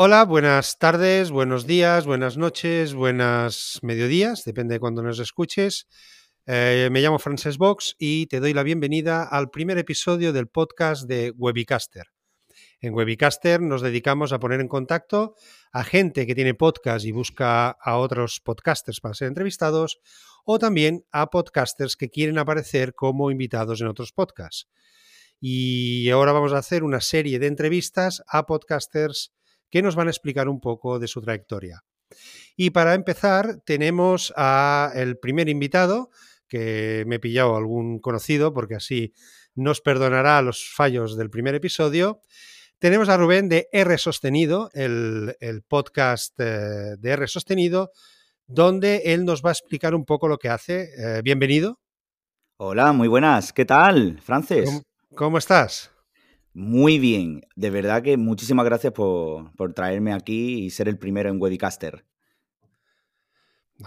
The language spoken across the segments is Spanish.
Hola, buenas tardes, buenos días, buenas noches, buenas mediodías, depende de cuando nos escuches. Eh, me llamo Frances Box y te doy la bienvenida al primer episodio del podcast de Webicaster. En Webicaster nos dedicamos a poner en contacto a gente que tiene podcast y busca a otros podcasters para ser entrevistados o también a podcasters que quieren aparecer como invitados en otros podcasts. Y ahora vamos a hacer una serie de entrevistas a podcasters que nos van a explicar un poco de su trayectoria. Y para empezar, tenemos a el primer invitado, que me he pillado algún conocido, porque así nos perdonará los fallos del primer episodio. Tenemos a Rubén de R Sostenido, el, podcast eh, de R Sostenido, donde él nos va a explicar un poco lo que hace. Eh, bienvenido. Hola, muy buenas. ¿Qué tal, Frances? ¿Cómo, estás? Muy bien, de verdad que muchísimas gracias por, traerme aquí y ser el primero en Webcaster.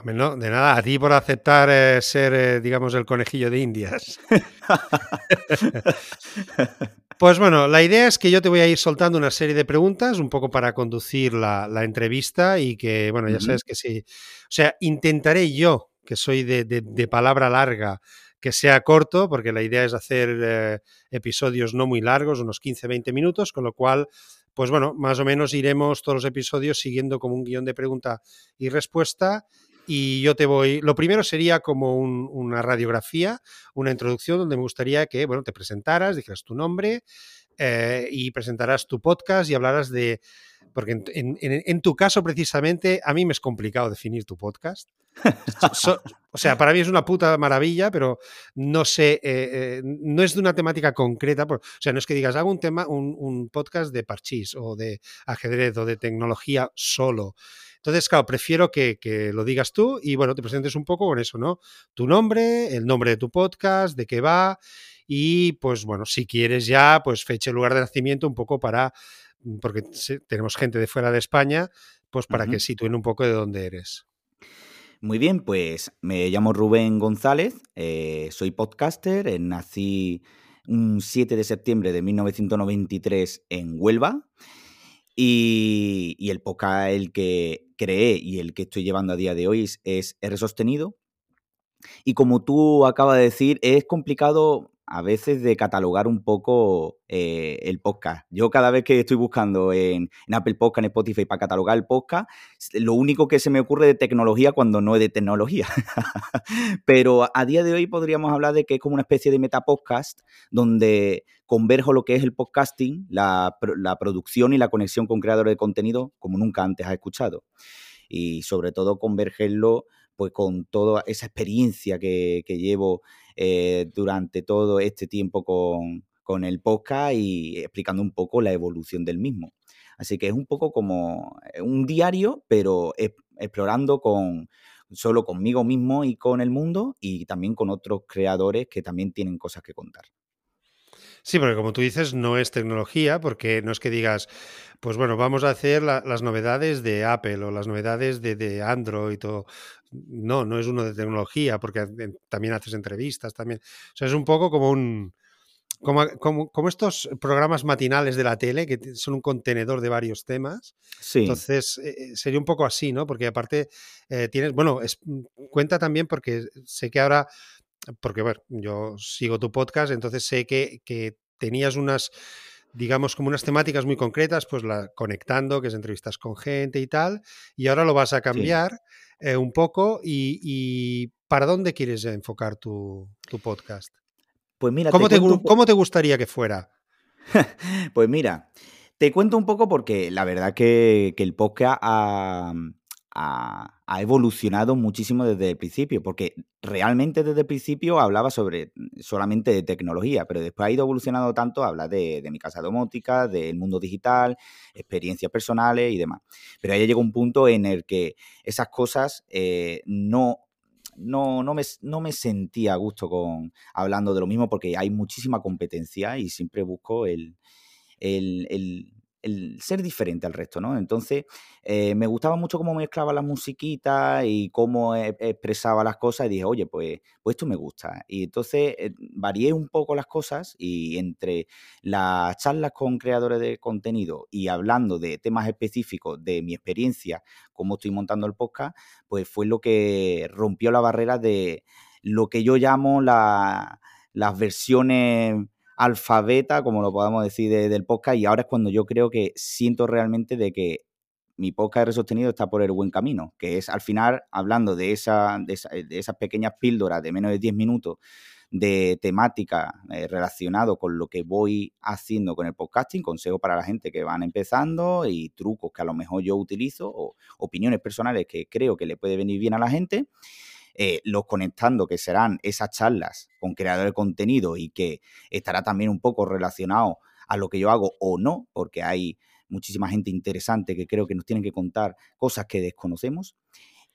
No, de nada, a ti por aceptar eh, ser, eh, digamos, el conejillo de Indias. pues bueno, la idea es que yo te voy a ir soltando una serie de preguntas, un poco para conducir la, entrevista y que, bueno, ya sabes que sí. O sea, intentaré yo, que soy de, de palabra larga, que sea corto, porque la idea es hacer eh, episodios no muy largos, unos 15-20 minutos, con lo cual, pues bueno, más o menos iremos todos los episodios siguiendo como un guion de pregunta y respuesta. Y yo te voy. Lo primero sería como una radiografía, una introducción donde me gustaría que, bueno, te presentaras, dijeras tu nombre eh, y presentarás tu podcast y hablaras de. Porque en, tu caso, precisamente, a mí me es complicado definir tu podcast. o sea, para mí es una puta maravilla, pero no sé, eh, eh, no es de una temática concreta. o sea, no es que digas, hago un tema, un, podcast de parchís o de ajedrez o de tecnología solo. Entonces, claro, prefiero que, que, lo digas tú y bueno, te presentes un poco con eso, ¿no? Tu nombre, el nombre de tu podcast, de qué va y pues bueno, si quieres ya, pues fecha y lugar de nacimiento un poco para, porque tenemos gente de fuera de España, pues para que sitúen un poco de dónde eres. Muy bien, pues me llamo Rubén González, eh, soy podcaster, eh, nací un 7 de septiembre de 1993 en Huelva y, el podcast el que creé y el que estoy llevando a día de hoy es R Sostenido. Y como tú acabas de decir, es complicado a veces de catalogar un poco eh, el podcast. Yo cada vez que estoy buscando en, Apple Podcast, en Spotify para catalogar el podcast, lo único que se me ocurre de tecnología cuando no es de tecnología. Pero a día de hoy podríamos hablar de que es como una especie de metapodcast donde converjo lo que es el podcasting, la, producción y la conexión con creadores de contenido como nunca antes has escuchado. Y sobre todo convergerlo pues con toda esa experiencia que, que llevo eh, durante todo este tiempo con, el podcast y explicando un poco la evolución del mismo. Así que es un poco como eh, un diario, pero explorando con solo conmigo mismo y con el mundo y también con otros creadores que también tienen cosas que contar. Sí, porque como tú dices, no es tecnología, porque no es que digas, pues bueno, vamos a hacer las novedades de Apple o las novedades de, de Android o no, no es uno de tecnología, porque también haces entrevistas, también. O sea, es un poco como un. Como, como, estos programas matinales de la tele, que son un contenedor de varios temas. Sí. Entonces, eh, eh, sería un poco así, ¿no? Porque aparte eh, tienes, bueno, es, mm, cuenta también porque sé que ahora, porque, bueno, yo sigo tu podcast, entonces sé que, que tenías unas digamos, como unas temáticas muy concretas, pues la conectando, que es entrevistas con gente y tal, y ahora lo vas a cambiar eh, un poco y, ¿para dónde quieres enfocar tu, podcast? Pues mira, ¿Cómo te, ¿cómo te gustaría que fuera? pues mira, te cuento un poco porque la verdad que, que el podcast ha, ha, evolucionado muchísimo desde el principio, porque realmente desde el principio hablaba sobre mm, solamente de tecnología, pero después ha ido evolucionando tanto, habla de, mi casa domótica, del mundo digital, experiencias personales y demás. Pero ahí llegó un punto en el que esas cosas eh, no no, no, me, no me sentía a gusto con hablando de lo mismo porque hay muchísima competencia y siempre busco el, el, el ser diferente al resto, ¿no? Entonces, eh, me gustaba mucho cómo mezclaba las musiquitas y cómo e, expresaba las cosas y dije, oye, pues, pues esto me gusta. Y entonces eh, varié un poco las cosas y entre las charlas con creadores de contenido y hablando de temas específicos de mi experiencia, cómo estoy montando el podcast, pues fue lo que rompió la barrera de lo que yo llamo las versiones alfabeta, como lo podamos decir, del podcast. Y ahora es cuando yo creo que siento realmente de que mi podcast de sostenido está por el buen camino, que es al final hablando de, esa, de, esas pequeñas píldoras de menos de 10 minutos de temática eh, relacionado con lo que voy haciendo con el podcasting, consejos para la gente que van empezando y trucos que a lo mejor yo utilizo o opiniones personales que creo que le puede venir bien a la gente. Eh, los conectando, que serán esas charlas con creadores de contenido y que estará también un poco relacionado a lo que yo hago o no, porque hay muchísima gente interesante que creo que nos tienen que contar cosas que desconocemos.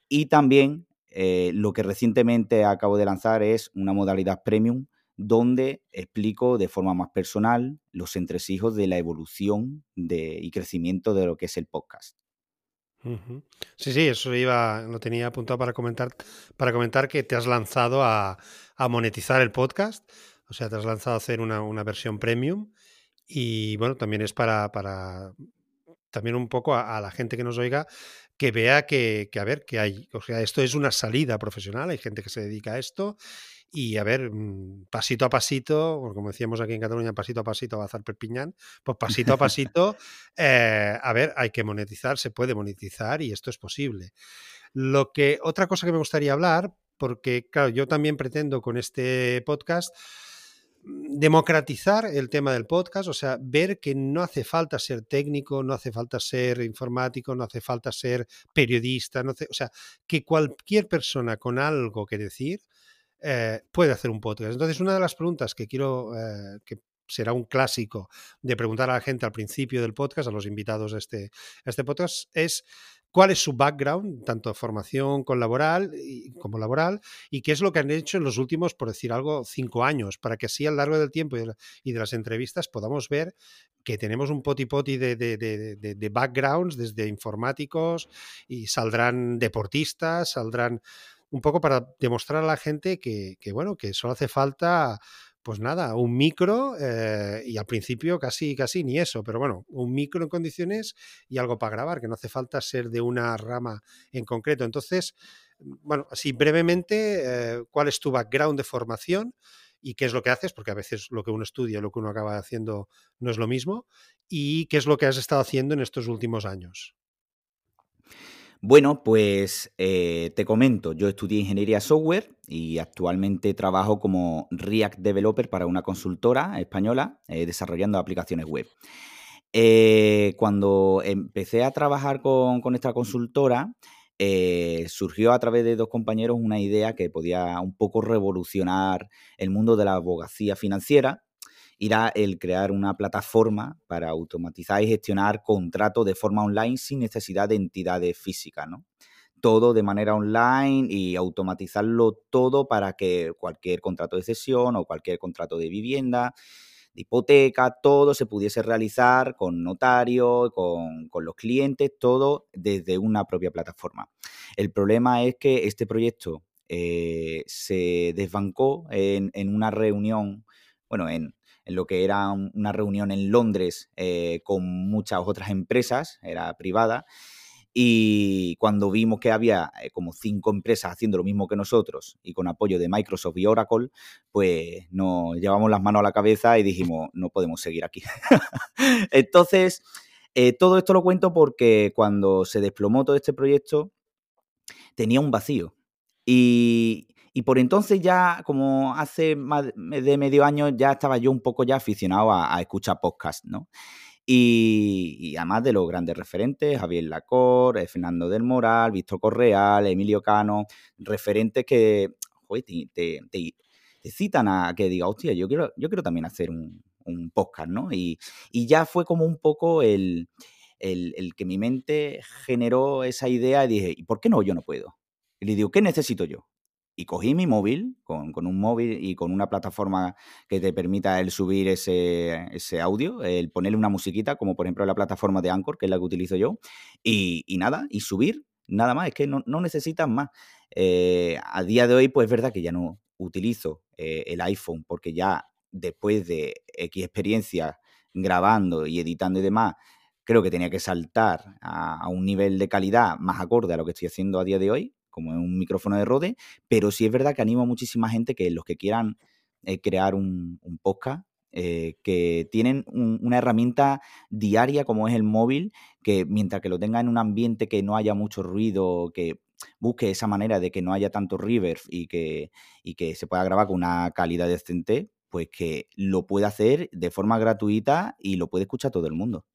Y también eh, lo que recientemente acabo de lanzar es una modalidad premium donde explico de forma más personal los entresijos de la evolución de, y crecimiento de lo que es el podcast. Sí, sí, eso iba, lo tenía apuntado para comentar, para comentar que te has lanzado a, monetizar el podcast, o sea, te has lanzado a hacer una, versión premium. Y bueno, también es para, para también un poco a, la gente que nos oiga que vea que, que, a ver, que hay, o sea, esto es una salida profesional, hay gente que se dedica a esto y a ver, mm, pasito a pasito, como decíamos aquí en Cataluña, pasito a pasito hacer Perpiñán, pues pasito a pasito, eh, a ver, hay que monetizar, se puede monetizar y esto es posible. Lo que, otra cosa que me gustaría hablar, porque claro, yo también pretendo con este podcast democratizar el tema del podcast, o sea, ver que no hace falta ser técnico, no hace falta ser informático, no hace falta ser periodista, no o sea, que cualquier persona con algo que decir, eh, puede hacer un podcast. Entonces, una de las preguntas que quiero, eh, que será un clásico de preguntar a la gente al principio del podcast, a los invitados de este, este podcast, es cuál es su background, tanto formación con laboral como laboral, y qué es lo que han hecho en los últimos, por decir algo, cinco años, para que así a lo largo del tiempo y de, las entrevistas podamos ver que tenemos un poti poti de, de, de, backgrounds, desde informáticos, y saldrán deportistas, saldrán un poco para demostrar a la gente que, bueno, que solo hace falta, pues nada, un micro eh, y al principio casi, casi ni eso, pero bueno, un micro en condiciones y algo para grabar, que no hace falta ser de una rama en concreto. Entonces, bueno, así brevemente, eh, ¿cuál es tu background de formación? y qué es lo que haces, porque a veces lo que uno estudia, lo que uno acaba haciendo no es lo mismo, y qué es lo que has estado haciendo en estos últimos años. Bueno, pues eh, te comento, yo estudié ingeniería software y actualmente trabajo como React Developer para una consultora española eh, desarrollando aplicaciones web. Eh, cuando empecé a trabajar con, con esta consultora, surgió a través de dos compañeros una idea que podía un poco revolucionar el mundo de la abogacía financiera irá el crear una plataforma para automatizar y gestionar contratos de forma online sin necesidad de entidades físicas, ¿no? Todo de manera online y automatizarlo todo para que cualquier contrato de cesión o cualquier contrato de vivienda, de hipoteca, todo se pudiese realizar con notario, con, los clientes, todo desde una propia plataforma. El problema es que este proyecto eh, se desbancó en, en, una reunión, bueno, en, en lo que era una reunión en Londres eh, con muchas otras empresas, era privada, y cuando vimos que había eh, como cinco empresas haciendo lo mismo que nosotros y con apoyo de Microsoft y Oracle, pues nos llevamos las manos a la cabeza y dijimos, no podemos seguir aquí. Entonces, eh, todo esto lo cuento porque cuando se desplomó todo este proyecto, tenía un vacío. Y, y por entonces ya, como hace más de medio año, ya estaba yo un poco ya aficionado a, escuchar podcasts, ¿no? Y, además de los grandes referentes, Javier Lacor, Fernando del Moral, Víctor Correal, Emilio Cano, referentes que te, citan a que diga, hostia, yo quiero, yo quiero también hacer un, podcast, ¿no? Y, ya fue como un poco el, el, el, que mi mente generó esa idea y dije, ¿y por qué no yo no puedo? Y le digo, ¿qué necesito yo? Y cogí mi móvil, con, un móvil y con una plataforma que te permita el subir ese, audio, el ponerle una musiquita, como por ejemplo la plataforma de Anchor, que es la que utilizo yo, y, nada, y subir, nada más, es que no, necesitas más. Eh, a día de hoy, pues es verdad que ya no utilizo eh, el iPhone, porque ya después de X experiencia grabando y editando y demás, creo que tenía que saltar a, un nivel de calidad más acorde a lo que estoy haciendo a día de hoy, como es un micrófono de Rode, pero sí es verdad que animo a muchísima gente que los que quieran eh, crear un, podcast, eh, que tienen una herramienta diaria como es el móvil, que mientras que lo tenga en un ambiente que no haya mucho ruido, que busque esa manera de que no haya tanto reverb y que, y que se pueda grabar con una calidad decente, pues que lo puede hacer de forma gratuita y lo puede escuchar todo el mundo.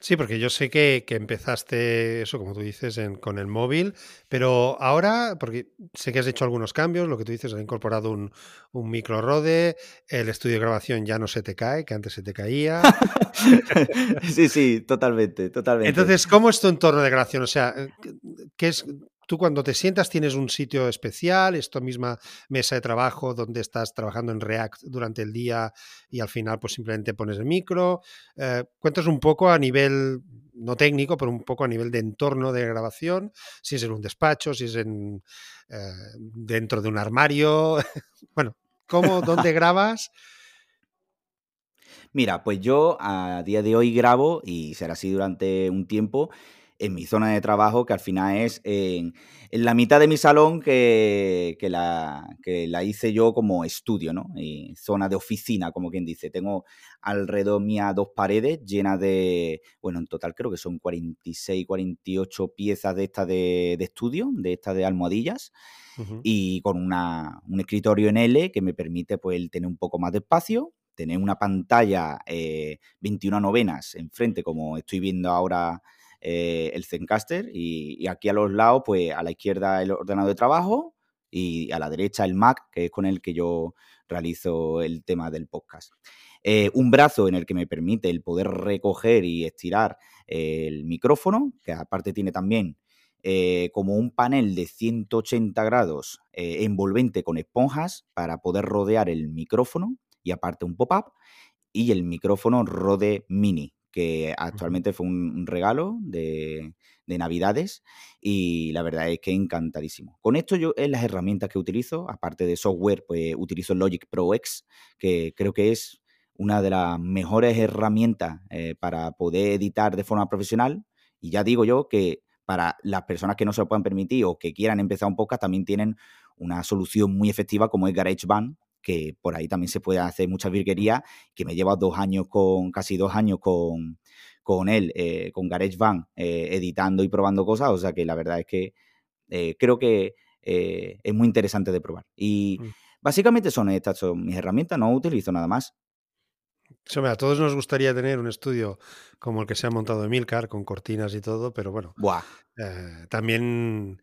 Sí, porque yo sé que, empezaste eso, como tú dices, con el móvil, pero ahora, porque sé que has hecho algunos cambios, lo que tú dices, has incorporado un, micro rode, el estudio de grabación ya no se te cae, que antes se te caía. sí, sí, totalmente, totalmente. Entonces, ¿cómo es tu entorno de grabación? O sea, ¿qué es, Tú cuando te sientas tienes un sitio especial, esta misma mesa de trabajo donde estás trabajando en React durante el día y al final pues simplemente pones el micro. Eh, cuentas un poco a nivel, no técnico, pero un poco a nivel de entorno de grabación, si es en un despacho, si es en, eh, dentro de un armario. bueno, ¿cómo, dónde grabas? Mira, pues yo a día de hoy grabo y será así durante un tiempo en mi zona de trabajo, que al final es en, la mitad de mi salón que, la, que la hice yo como estudio, ¿no? Y zona de oficina, como quien dice. Tengo alrededor mía dos paredes llenas de, bueno, en total creo que son 46, 48 piezas de estas de, estudio, de estas de almohadillas. Y con una, un escritorio en L que me permite pues tener un poco más de espacio, tener una pantalla 21 eh, novenas enfrente, como estoy viendo ahora eh, el Zencaster y, aquí a los lados, pues a la izquierda el ordenador de trabajo y a la derecha el Mac, que es con el que yo realizo el tema del podcast. Eh, un brazo en el que me permite el poder recoger y estirar el micrófono, que aparte tiene también eh, como un panel de 180 grados envolvente con esponjas para poder rodear el micrófono y aparte un pop-up y el micrófono Rode Mini, que actualmente fue un, regalo de, Navidades y la verdad es que encantadísimo. Con esto yo es las herramientas que utilizo, aparte de software, pues utilizo Logic Pro X, que creo que es una de las mejores herramientas eh, para poder editar de forma profesional. Y ya digo yo que para las personas que no se lo puedan permitir o que quieran empezar un podcast, también tienen una solución muy efectiva como es GarageBand, que por ahí también se puede hacer mucha virguería, que me lleva dos años con, casi dos años con, con él, eh, con GarageBand, eh, editando y probando cosas, o sea que la verdad es que eh, creo que es muy interesante de probar. Y mm. básicamente son estas son mis herramientas, no utilizo nada más. a todos nos gustaría tener un estudio como el que se ha montado en Milcar, con cortinas y todo, pero bueno, también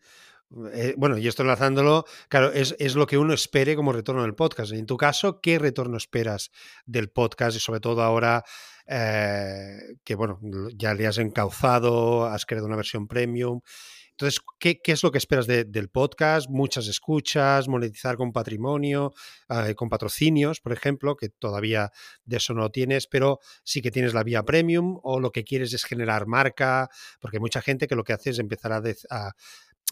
eh, bueno, y esto enlazándolo, claro, es, es, lo que uno espere como retorno del podcast. En tu caso, ¿qué retorno esperas del podcast? Y sobre todo ahora eh, que, bueno, ya le has encauzado, has creado una versión premium. Entonces, ¿qué, qué es lo que esperas del podcast? Muchas escuchas, monetizar con patrimonio, eh, con patrocinios, por ejemplo, que todavía de eso no tienes, pero sí que tienes la vía premium o lo que quieres es generar marca, porque hay mucha gente que lo que hace es empezar a, a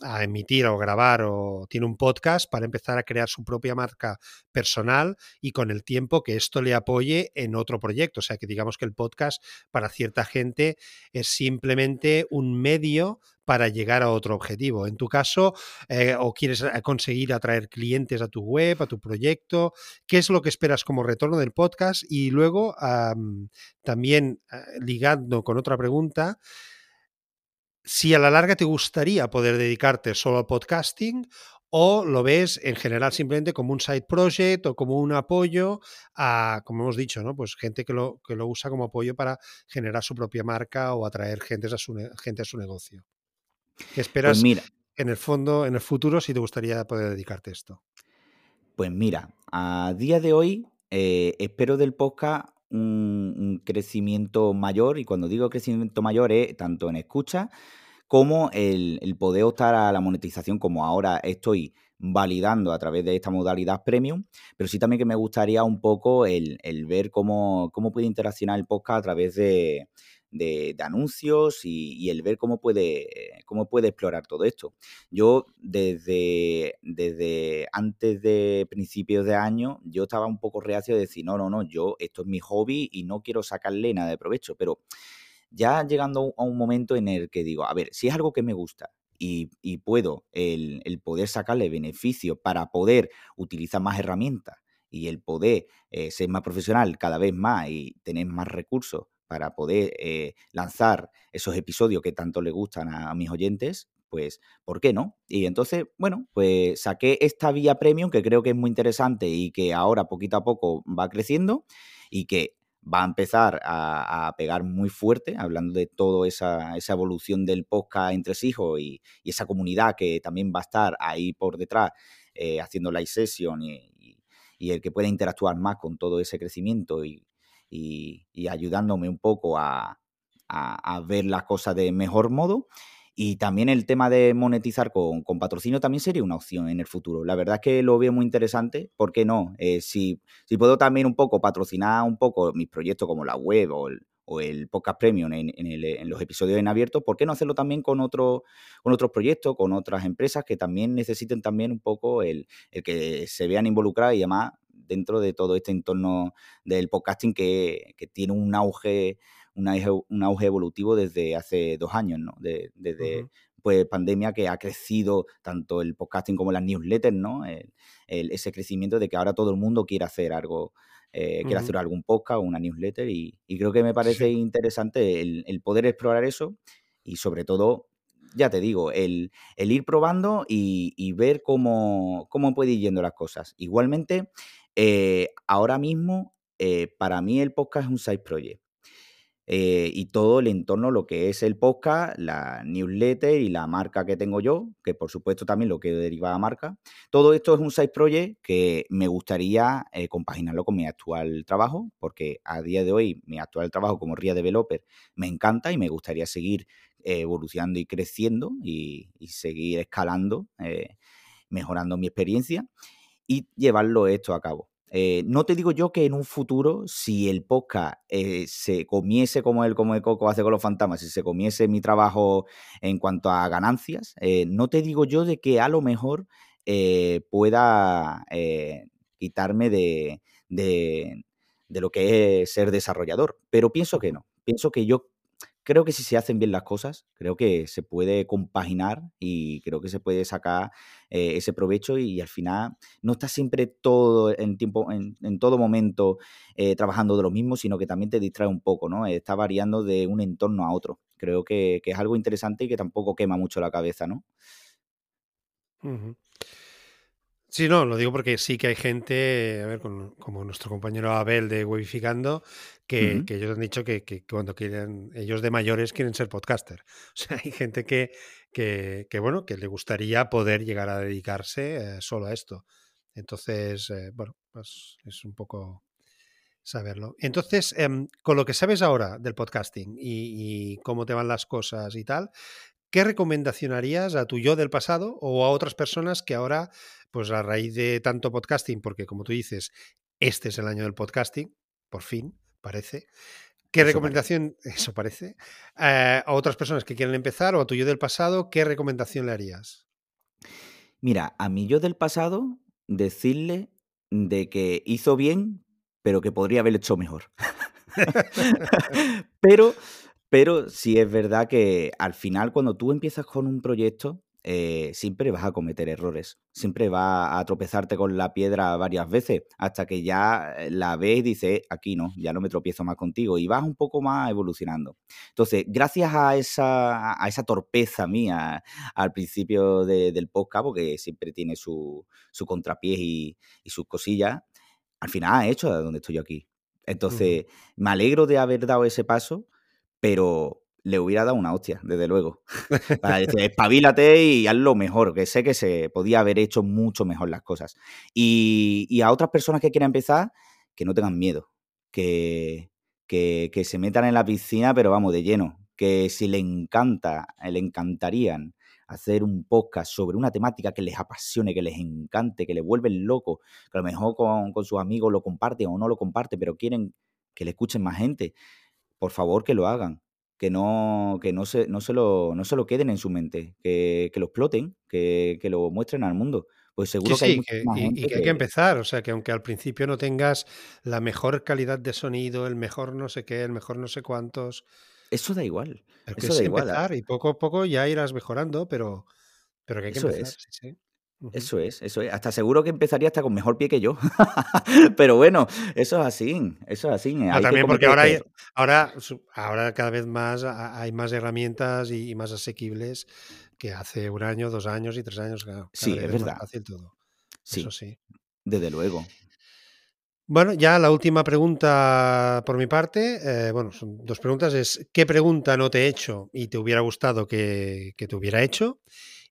a emitir o grabar o tiene un podcast para empezar a crear su propia marca personal y con el tiempo que esto le apoye en otro proyecto. O sea, que digamos que el podcast para cierta gente es simplemente un medio para llegar a otro objetivo. En tu caso, eh, o quieres conseguir atraer clientes a tu web, a tu proyecto, ¿qué es lo que esperas como retorno del podcast? Y luego, también eh, ligando con otra pregunta, si a la larga te gustaría poder dedicarte solo al podcasting o lo ves en general simplemente como un side project o como un apoyo a, como hemos dicho, ¿no? Pues gente que lo, que lo usa como apoyo para generar su propia marca o atraer gente a su, gente a su negocio. ¿Qué pues esperas mira, en el fondo, en el futuro, si te gustaría poder dedicarte a esto? Pues mira, a día de hoy eh, espero del podcast un, crecimiento mayor, y cuando digo crecimiento mayor es tanto en escucha como el, poder optar a la monetización como ahora estoy validando a través de esta modalidad premium, pero sí también que me gustaría un poco el, ver cómo, cómo puede interaccionar el podcast a través de, de, anuncios y, el ver cómo puede, cómo puede explorar todo esto. Yo desde, desde antes de principios de año, yo estaba un poco reacio de decir, no, no, no, yo esto es mi hobby y no quiero sacarle nada de provecho, pero ya llegando a un momento en el que digo, a ver, si es algo que me gusta y, puedo el, poder sacarle beneficio para poder utilizar más herramientas y el poder eh, ser más profesional cada vez más y tener más recursos para poder eh, lanzar esos episodios que tanto le gustan a, mis oyentes, pues, ¿por qué no? Y entonces, bueno, pues saqué esta vía premium que creo que es muy interesante y que ahora poquito a poco va creciendo y que va a empezar a, pegar muy fuerte, hablando de toda esa, evolución del podcast entre hijos y, y, esa comunidad que también va a estar ahí por detrás eh, haciendo live session y, y, el que pueda interactuar más con todo ese crecimiento y, y, ayudándome un poco a, ver las cosas de mejor modo. Y también el tema de monetizar con, patrocinio también sería una opción en el futuro. La verdad es que lo veo muy interesante. ¿Por qué no? Eh, si, si, puedo también un poco patrocinar un poco mis proyectos como la web o el, podcast premium en, los episodios en abierto, ¿por qué no hacerlo también con, otro, con otros proyectos, con otras empresas que también necesiten también un poco el, el que se vean involucradas y además dentro de todo este entorno del podcasting que, tiene un auge, un auge, evolutivo desde hace dos años, ¿no? desde pues, pandemia que ha crecido tanto el podcasting como las newsletters, ¿no? ese crecimiento de que ahora todo el mundo quiere hacer algo, eh, quiere hacer algún podcast o una newsletter y, creo que me parece interesante el, poder explorar eso y sobre todo ya te digo, el, ir probando y, ver cómo, cómo puede ir yendo las cosas. Igualmente, eh, ahora mismo, eh, para mí el podcast es un side project. Eh, y todo el entorno, lo que es el podcast, la newsletter y la marca que tengo yo, que por supuesto también lo que deriva a marca. Todo esto es un side project que me gustaría compaginarlo con mi actual trabajo, porque a día de hoy mi actual trabajo como RIA Developer me encanta y me gustaría seguir evolucionando y creciendo y, seguir escalando, mejorando mi experiencia y llevarlo esto a cabo. Eh, no te digo yo que en un futuro, si el podcast eh, se comiese como el como el Coco hace con los fantasmas, si se comiese mi trabajo en cuanto a ganancias, eh, no te digo yo de que a lo mejor pueda quitarme de, de, de, lo que es ser desarrollador, pero pienso que no. Pienso que yo creo que si se hacen bien las cosas, creo que se puede compaginar y creo que se puede sacar eh, ese provecho y, al final no estás siempre todo en tiempo, en, todo momento eh, trabajando de lo mismo, sino que también te distrae un poco, ¿no? Está variando de un entorno a otro. Creo que, es algo interesante y que tampoco quema mucho la cabeza, ¿no? Sí, no, lo digo porque sí que hay gente, a ver, como nuestro compañero Abel de Webificando, que, ellos han dicho que, cuando quieren, ellos de mayores quieren ser podcaster. O sea, hay gente que, que, bueno, que le gustaría poder llegar a dedicarse eh, solo a esto. Entonces, eh, bueno, pues es un poco saberlo. Entonces, em, con lo que sabes ahora del podcasting y, y, cómo te van las cosas y tal, ¿qué recomendación harías a tu yo del pasado o a otras personas que ahora pues a raíz de tanto podcasting, porque como tú dices, este es el año del podcasting, por fin, parece. ¿Qué recomendación, eso parece, eh, a otras personas que quieren empezar o a tu yo del pasado, qué recomendación le harías? Mira, a mi yo del pasado, decirle de que hizo bien, pero que podría haber hecho mejor. pero, pero sí es verdad que al final, cuando tú empiezas con un proyecto, eh, siempre vas a cometer errores, siempre vas a tropezarte con la piedra varias veces hasta que ya eh, la ves y dices, aquí no, ya no me tropiezo más contigo y vas un poco más evolucionando. Entonces, gracias a esa, a esa torpeza mía al principio del podcast, porque siempre tiene su, su contrapié y, sus cosillas, al final ha hecho a donde estoy yo aquí. Entonces, me alegro de haber dado ese paso, pero le hubiera dado una hostia, desde luego. Para decir, espabilate y hazlo mejor, que sé que se podía haber hecho mucho mejor las cosas. Y, a otras personas que quieran empezar, que no tengan miedo, que, que, que, se metan en la piscina, pero vamos, de lleno. Que si le encanta, le encantarían hacer un podcast sobre una temática que les apasione, que les encante, que les vuelve loco, que a lo mejor con, con sus amigos lo comparten o no lo comparten, pero quieren que le escuchen más gente, por favor que lo hagan que no, que no, se, no, se, lo, no se lo queden en su mente, que, que lo exploten, que, que, lo muestren al mundo. Pues seguro sí, que hay que, y, y que hay que empezar, o sea, que aunque al principio no tengas la mejor calidad de sonido, el mejor no sé qué, el mejor no sé cuántos. Eso da igual. Pero que Eso es da igual. empezar y poco a poco ya irás mejorando, pero, pero que hay que Eso empezar. es. Sí, sí. Eso es, eso es. Hasta seguro que empezaría hasta con mejor pie que yo. Pero bueno, eso es así, eso es así. Ah, Hay que también porque ahora, hay, ahora, ahora cada vez más ha- hay más herramientas y, y más asequibles que hace un año, dos años y tres años. Cada Sí, vez es es más verdad. fácil todo. Sí, Eso sí. desde luego. Bueno, ya la última pregunta por mi parte, eh, bueno, son dos preguntas, es ¿qué pregunta no te he hecho y te hubiera gustado que, que te hubiera hecho?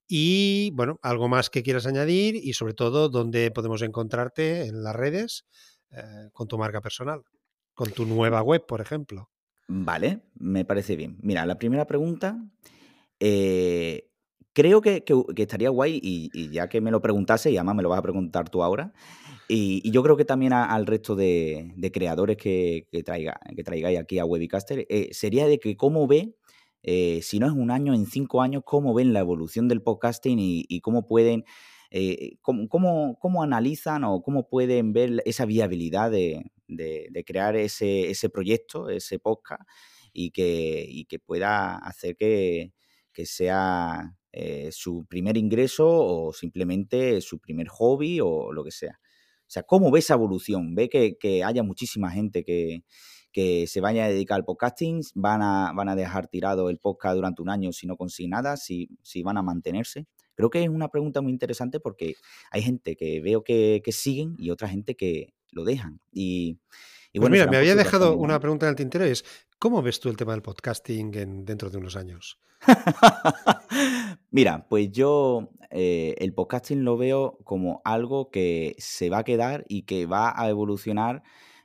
Y bueno, algo más que quieras añadir y sobre todo dónde podemos encontrarte en las redes eh, con tu marca personal, con tu nueva web, por ejemplo. Vale, me parece bien. Mira, la primera pregunta, eh, creo que, estaría guay y, ya que me lo preguntase, y además me lo vas a preguntar tú ahora, y, yo creo que también al resto de, de creadores que, que, traiga, que traigáis aquí a Webicaster, eh, sería de que cómo ve, eh, si no es un año, en cinco años, cómo ven la evolución del podcasting y, cómo pueden, eh, cómo, cómo- cómo analizan o cómo pueden ver esa viabilidad de, de- de crear ese, ese proyecto, ese podcast, y que, y que pueda hacer que, que sea eh, su primer ingreso o simplemente su primer hobby o lo que sea. O sea, ¿cómo ve esa evolución? ¿Ve que, que haya muchísima gente que, que se vaya a dedicar al podcasting? ¿Van a, van a dejar tirado el podcast durante un año si no consiguen nada? ¿Si, si van a mantenerse? Creo que es una pregunta muy interesante porque hay gente que veo que, que siguen y otra gente que lo dejan. Y, y Pues bueno, mira, serán me había dejado una pregunta en el tintero y es ¿cómo ves tú el tema del podcasting en- dentro de unos años? Mira, pues yo eh, el podcasting lo veo como algo que se va a quedar y que va a evolucionar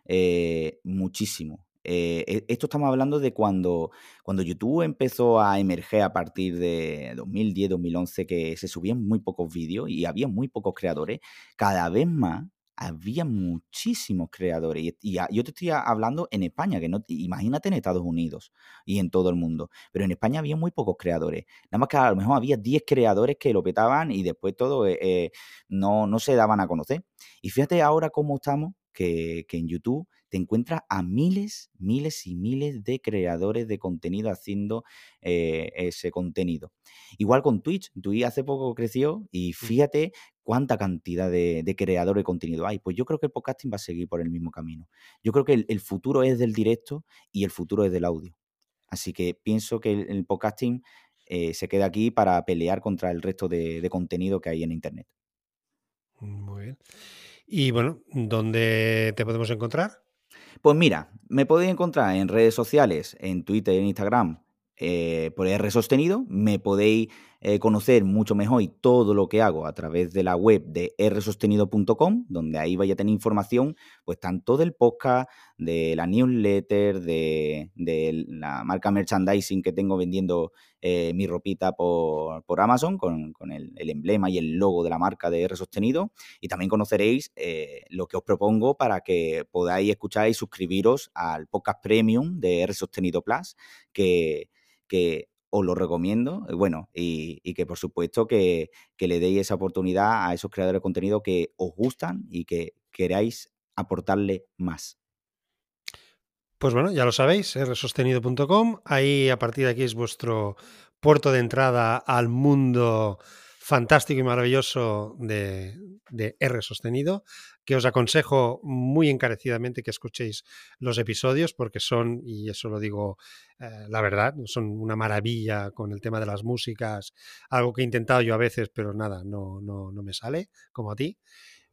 eh, muchísimo. Eh, e- esto estamos hablando de cuando, cuando YouTube empezó a emerger a partir de 2010, 2011, que se subían muy pocos vídeos y había muy pocos creadores. Cada vez más había muchísimos creadores. Y, yo te estoy hablando en España, que no, imagínate en Estados Unidos y en todo el mundo. Pero en España había muy pocos creadores. Nada más que a lo mejor había 10 creadores que lo petaban y después todo eh, eh, no, no se daban a conocer. Y fíjate ahora cómo estamos, que, que en YouTube te encuentras a miles, miles y miles de creadores de contenido haciendo eh, ese contenido. Igual con Twitch, Twitch hace poco creció y fíjate cuánta cantidad de, de creadores de contenido hay. Pues yo creo que el podcasting va a seguir por el mismo camino. Yo creo que el, el futuro es del directo y el futuro es del audio. Así que pienso que el, el podcasting eh, se queda aquí para pelear contra el resto de, de contenido que hay en Internet. Muy bien. Y bueno, ¿dónde te podemos encontrar? Pues mira, me podéis encontrar en redes sociales, en Twitter y en Instagram, eh, por R Sostenido. Me podéis eh, conocer mucho mejor y todo lo que hago a través de la web de rsostenido.com, donde ahí vais a tener información, pues tanto del podcast, de la newsletter, de, de la marca merchandising que tengo vendiendo eh, mi ropita por, por Amazon, con, con el, el emblema y el logo de la marca de R Sostenido. Y también conoceréis eh, lo que os propongo para que podáis escuchar y suscribiros al podcast premium de R Sostenido Plus, que, que os lo recomiendo. eh, Bueno, y, que por supuesto que, que le deis esa oportunidad a esos creadores de contenido que os gustan y que queráis aportarle más. Pues bueno, ya lo sabéis, rsostenido.com. Ahí a partir de aquí es vuestro puerto de entrada al mundo fantástico y maravilloso de, de R sostenido, que os aconsejo muy encarecidamente que escuchéis los episodios porque son, y eso lo digo eh, la verdad, son una maravilla con el tema de las músicas, algo que he intentado yo a veces, pero nada, no, no, no me sale como a ti.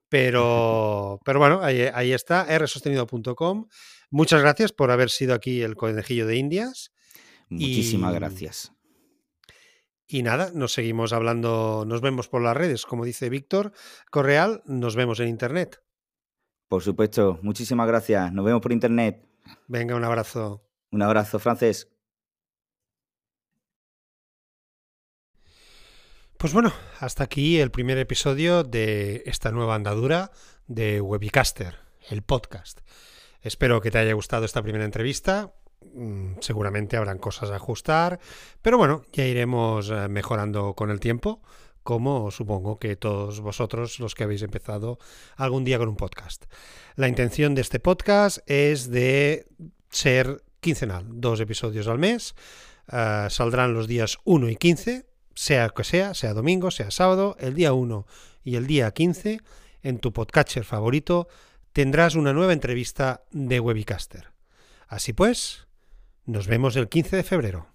Pero, pero bueno, ahí, ahí está, rsostenido.com. Muchas gracias por haber sido aquí el conejillo de Indias. Muchísimas Y- gracias. Y nada, nos seguimos hablando, nos vemos por las redes, como dice Víctor Correal, nos vemos en internet. Por supuesto, muchísimas gracias. Nos vemos por internet. Venga, un abrazo. Un abrazo, Frances. Pues bueno, hasta aquí el primer episodio de esta nueva andadura de Webicaster, el podcast. Espero que te haya gustado esta primera entrevista. Mm, seguramente habrán cosas a ajustar, pero bueno, ya iremos eh, mejorando con el tiempo, como supongo que todos vosotros los que habéis empezado algún día con un podcast. La intención de este podcast es de ser quincenal, dos episodios al mes. Eh, saldrán los días 1 y 15, sea que sea, sea domingo, sea sábado, el día 1 y el día 15, en tu podcatcher favorito, tendrás una nueva entrevista de Webicaster. Así pues, nos vemos el 15 de febrero.